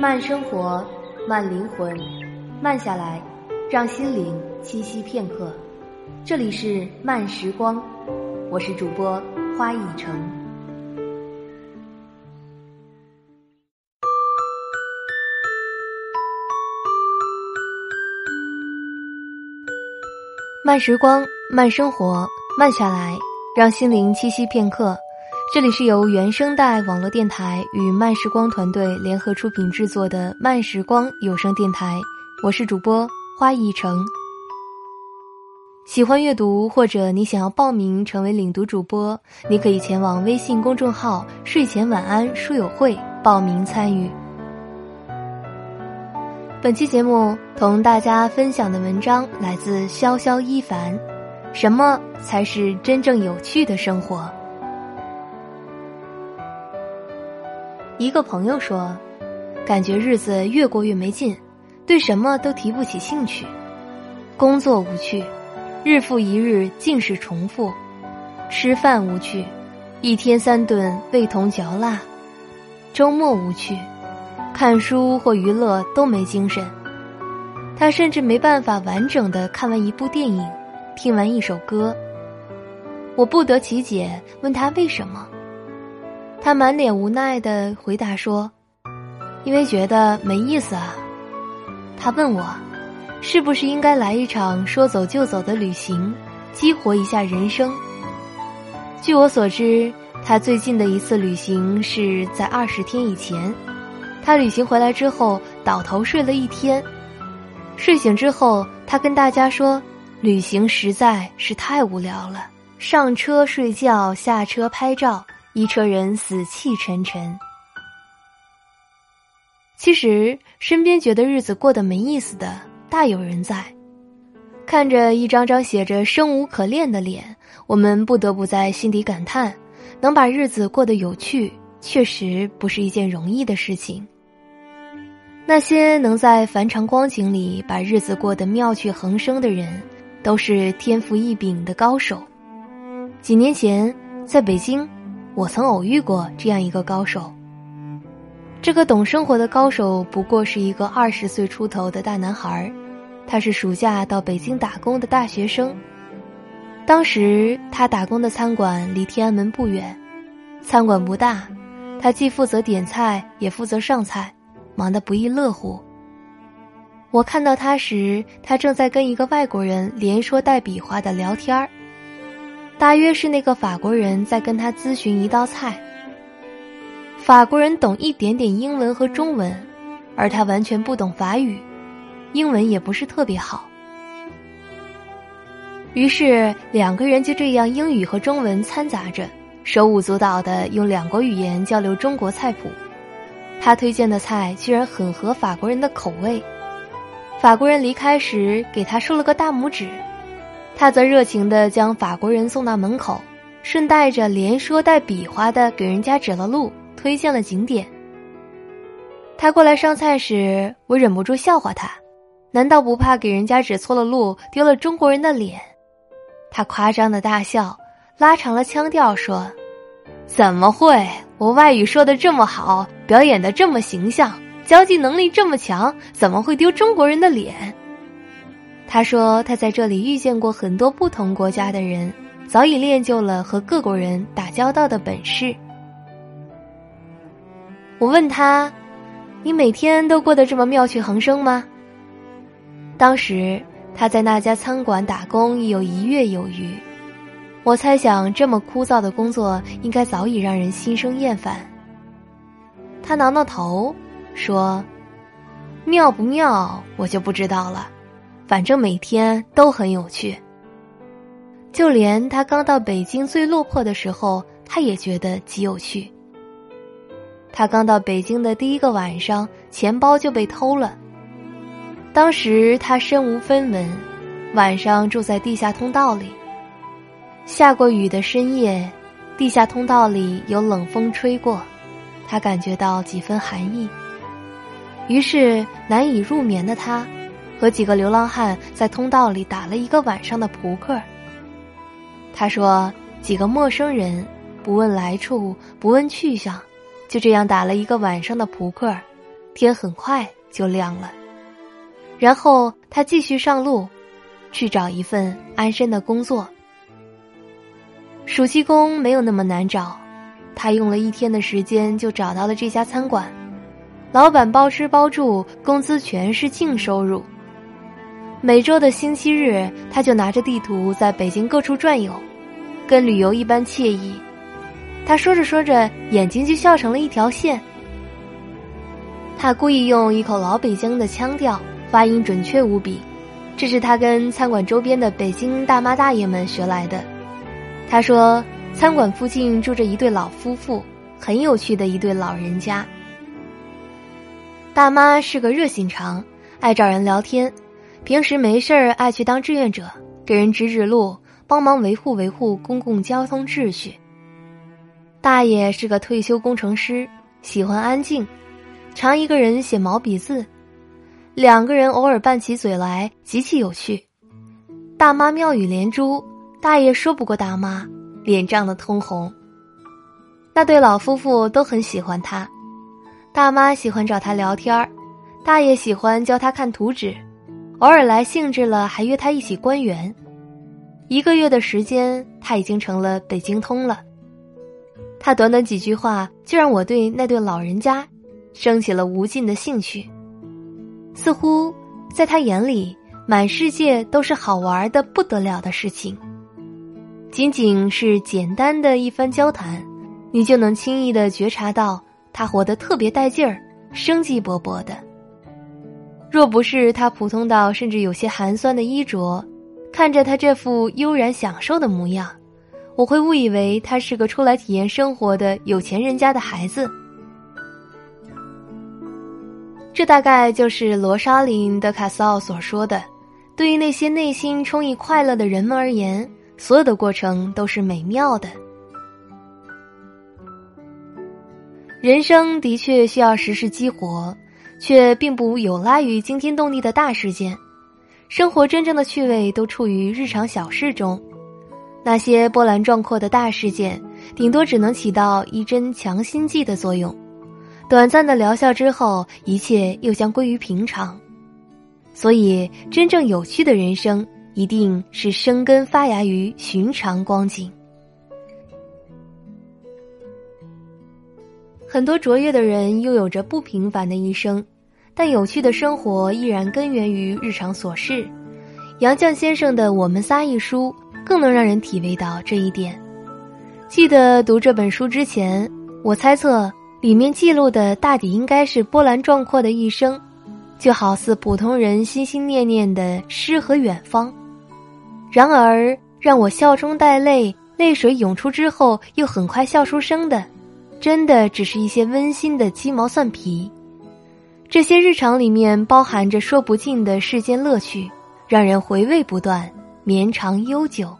慢生活，慢灵魂，慢下来，让心灵栖息片刻。这里是慢时光，我是主播花一成。慢时光，慢生活，慢下来，让心灵栖息片刻。这里是由原声带网络电台与慢时光团队联合出品制作的慢时光有声电台，我是主播花一成。喜欢阅读或者你想要报名成为领读主播，你可以前往微信公众号“睡前晚安书友会”报名参与。本期节目同大家分享的文章来自潇潇一凡，什么才是真正有趣的生活？一个朋友说：“感觉日子越过越没劲，对什么都提不起兴趣。工作无趣，日复一日尽是重复；吃饭无趣，一天三顿味同嚼蜡；周末无趣，看书或娱乐都没精神。他甚至没办法完整的看完一部电影，听完一首歌。我不得其解，问他为什么。”他满脸无奈的回答说：“因为觉得没意思啊。”他问我：“是不是应该来一场说走就走的旅行，激活一下人生？”据我所知，他最近的一次旅行是在二十天以前。他旅行回来之后，倒头睡了一天。睡醒之后，他跟大家说：“旅行实在是太无聊了，上车睡觉，下车拍照。”一车人死气沉沉。其实，身边觉得日子过得没意思的大有人在。看着一张张写着“生无可恋”的脸，我们不得不在心底感叹：能把日子过得有趣，确实不是一件容易的事情。那些能在凡长光景里把日子过得妙趣横生的人，都是天赋异禀的高手。几年前，在北京。我曾偶遇过这样一个高手。这个懂生活的高手不过是一个二十岁出头的大男孩，他是暑假到北京打工的大学生。当时他打工的餐馆离天安门不远，餐馆不大，他既负责点菜也负责上菜，忙得不亦乐乎。我看到他时，他正在跟一个外国人连说带比划的聊天儿。大约是那个法国人在跟他咨询一道菜。法国人懂一点点英文和中文，而他完全不懂法语，英文也不是特别好。于是两个人就这样英语和中文掺杂着，手舞足蹈的用两国语言交流中国菜谱。他推荐的菜居然很合法国人的口味。法国人离开时给他竖了个大拇指。他则热情地将法国人送到门口，顺带着连说带比划的给人家指了路，推荐了景点。他过来上菜时，我忍不住笑话他：“难道不怕给人家指错了路，丢了中国人的脸？”他夸张的大笑，拉长了腔调说：“怎么会？我外语说的这么好，表演的这么形象，交际能力这么强，怎么会丢中国人的脸？”他说：“他在这里遇见过很多不同国家的人，早已练就了和各国人打交道的本事。”我问他：“你每天都过得这么妙趣横生吗？”当时他在那家餐馆打工已有一月有余，我猜想这么枯燥的工作应该早已让人心生厌烦。他挠挠头说：“妙不妙，我就不知道了。”反正每天都很有趣。就连他刚到北京最落魄的时候，他也觉得极有趣。他刚到北京的第一个晚上，钱包就被偷了。当时他身无分文，晚上住在地下通道里。下过雨的深夜，地下通道里有冷风吹过，他感觉到几分寒意。于是难以入眠的他。和几个流浪汉在通道里打了一个晚上的扑克。他说：“几个陌生人不问来处，不问去向，就这样打了一个晚上的扑克，天很快就亮了。然后他继续上路，去找一份安身的工作。暑期工没有那么难找，他用了一天的时间就找到了这家餐馆，老板包吃包住，工资全是净收入。每周的星期日，他就拿着地图在北京各处转悠，跟旅游一般惬意。他说着说着，眼睛就笑成了一条线。他故意用一口老北京的腔调，发音准确无比，这是他跟餐馆周边的北京大妈大爷们学来的。他说，餐馆附近住着一对老夫妇，很有趣的一对老人家。大妈是个热心肠，爱找人聊天。平时没事儿爱去当志愿者，给人指指路，帮忙维护维护公共交通秩序。大爷是个退休工程师，喜欢安静，常一个人写毛笔字。两个人偶尔拌起嘴来，极其有趣。大妈妙语连珠，大爷说不过大妈，脸涨得通红。那对老夫妇都很喜欢他，大妈喜欢找他聊天儿，大爷喜欢教他看图纸。偶尔来兴致了，还约他一起观园。一个月的时间，他已经成了北京通了。他短短几句话，就让我对那对老人家升起了无尽的兴趣。似乎在他眼里，满世界都是好玩的不得了的事情。仅仅是简单的一番交谈，你就能轻易的觉察到他活得特别带劲儿，生机勃勃的。若不是他普通到甚至有些寒酸的衣着，看着他这副悠然享受的模样，我会误以为他是个出来体验生活的有钱人家的孩子。这大概就是罗莎琳·德卡斯奥所说的：“对于那些内心充溢快乐的人们而言，所有的过程都是美妙的。”人生的确需要时时激活。却并不有赖于惊天动地的大事件，生活真正的趣味都处于日常小事中。那些波澜壮阔的大事件，顶多只能起到一针强心剂的作用，短暂的疗效之后，一切又将归于平常。所以，真正有趣的人生，一定是生根发芽于寻常光景。很多卓越的人拥有着不平凡的一生，但有趣的生活依然根源于日常琐事。杨绛先生的《我们仨》一书更能让人体味到这一点。记得读这本书之前，我猜测里面记录的大抵应该是波澜壮阔的一生，就好似普通人心心念念的诗和远方。然而，让我笑中带泪，泪水涌出之后又很快笑出声的。真的只是一些温馨的鸡毛蒜皮，这些日常里面包含着说不尽的世间乐趣，让人回味不断，绵长悠久。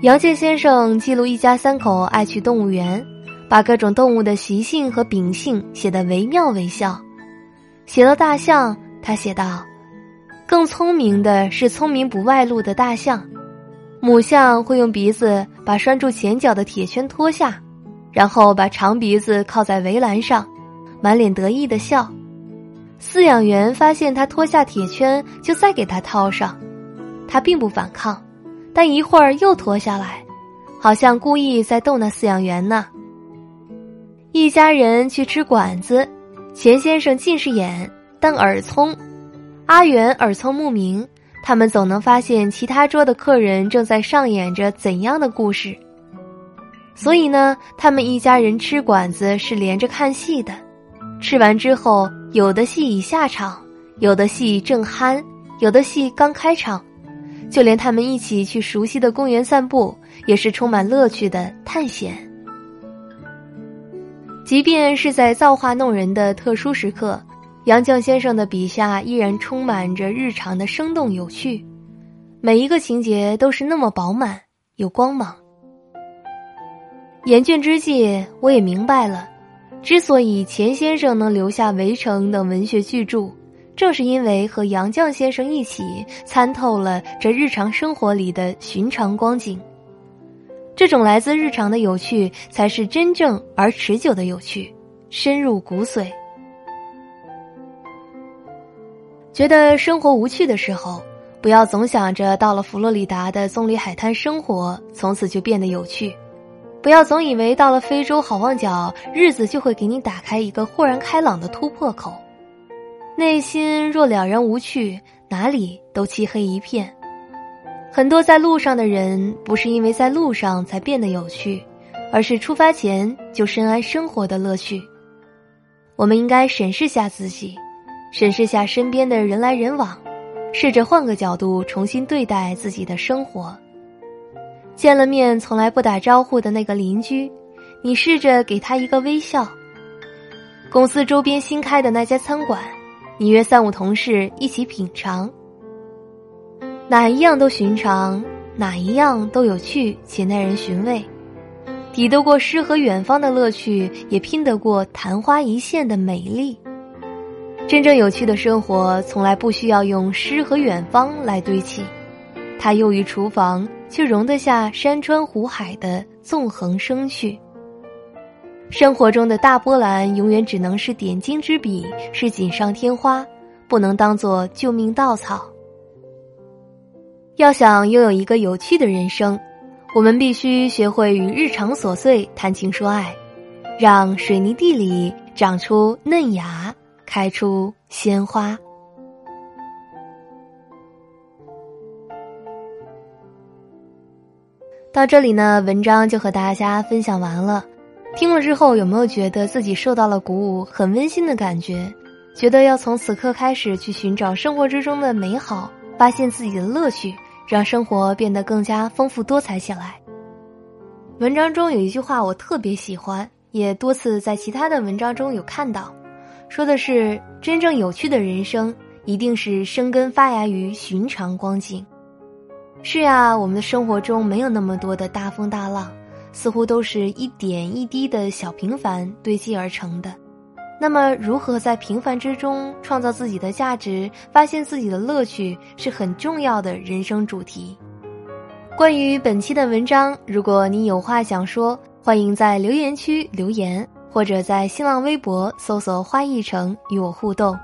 杨健先生记录一家三口爱去动物园，把各种动物的习性和秉性写得惟妙惟肖。写到大象，他写道：“更聪明的是聪明不外露的大象。”母象会用鼻子把拴住前脚的铁圈脱下，然后把长鼻子靠在围栏上，满脸得意的笑。饲养员发现他脱下铁圈，就再给他套上，他并不反抗，但一会儿又脱下来，好像故意在逗那饲养员呢。一家人去吃馆子，钱先生近视眼，但耳聪，阿元耳聪目明。他们总能发现其他桌的客人正在上演着怎样的故事，所以呢，他们一家人吃馆子是连着看戏的。吃完之后，有的戏已下场，有的戏正酣，有的戏刚开场，就连他们一起去熟悉的公园散步，也是充满乐趣的探险。即便是在造化弄人的特殊时刻。杨绛先生的笔下依然充满着日常的生动有趣，每一个情节都是那么饱满有光芒。研卷之际，我也明白了，之所以钱先生能留下《围城》等文学巨著，正是因为和杨绛先生一起参透了这日常生活里的寻常光景。这种来自日常的有趣，才是真正而持久的有趣，深入骨髓。觉得生活无趣的时候，不要总想着到了佛罗里达的棕榈海滩生活，从此就变得有趣；不要总以为到了非洲好望角，日子就会给你打开一个豁然开朗的突破口。内心若了然无趣，哪里都漆黑一片。很多在路上的人，不是因为在路上才变得有趣，而是出发前就深谙生活的乐趣。我们应该审视下自己。审视下身边的人来人往，试着换个角度重新对待自己的生活。见了面从来不打招呼的那个邻居，你试着给他一个微笑。公司周边新开的那家餐馆，你约三五同事一起品尝。哪一样都寻常，哪一样都有趣且耐人寻味，抵得过诗和远方的乐趣，也拼得过昙花一现的美丽。真正有趣的生活，从来不需要用诗和远方来堆砌，它囿于厨房，却容得下山川湖海的纵横生趣。生活中的大波澜，永远只能是点睛之笔，是锦上添花，不能当做救命稻草。要想拥有一个有趣的人生，我们必须学会与日常琐碎谈情说爱，让水泥地里长出嫩芽。开出鲜花。到这里呢，文章就和大家分享完了。听了之后，有没有觉得自己受到了鼓舞，很温馨的感觉？觉得要从此刻开始去寻找生活之中的美好，发现自己的乐趣，让生活变得更加丰富多彩起来。文章中有一句话我特别喜欢，也多次在其他的文章中有看到。说的是真正有趣的人生，一定是生根发芽于寻常光景。是呀，我们的生活中没有那么多的大风大浪，似乎都是一点一滴的小平凡堆积而成的。那么，如何在平凡之中创造自己的价值，发现自己的乐趣，是很重要的人生主题。关于本期的文章，如果你有话想说，欢迎在留言区留言。或者在新浪微博搜索“花一城”与我互动。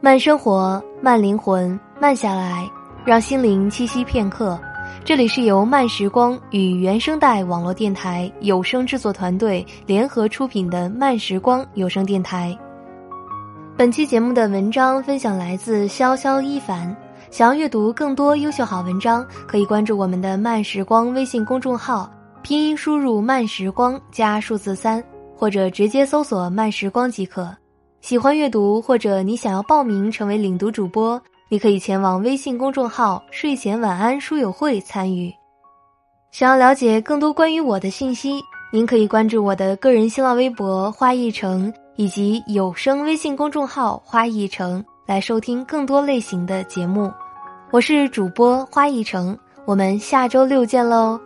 慢生活，慢灵魂，慢下来，让心灵栖息片刻。这里是由慢时光与原声带网络电台有声制作团队联合出品的慢时光有声电台。本期节目的文章分享来自潇潇一凡。想要阅读更多优秀好文章，可以关注我们的慢时光微信公众号，拼音输入“慢时光”加数字三，或者直接搜索“慢时光”即可。喜欢阅读或者你想要报名成为领读主播，你可以前往微信公众号“睡前晚安书友会”参与。想要了解更多关于我的信息，您可以关注我的个人新浪微博“花一城”以及有声微信公众号“花一城”，来收听更多类型的节目。我是主播花一城，我们下周六见喽。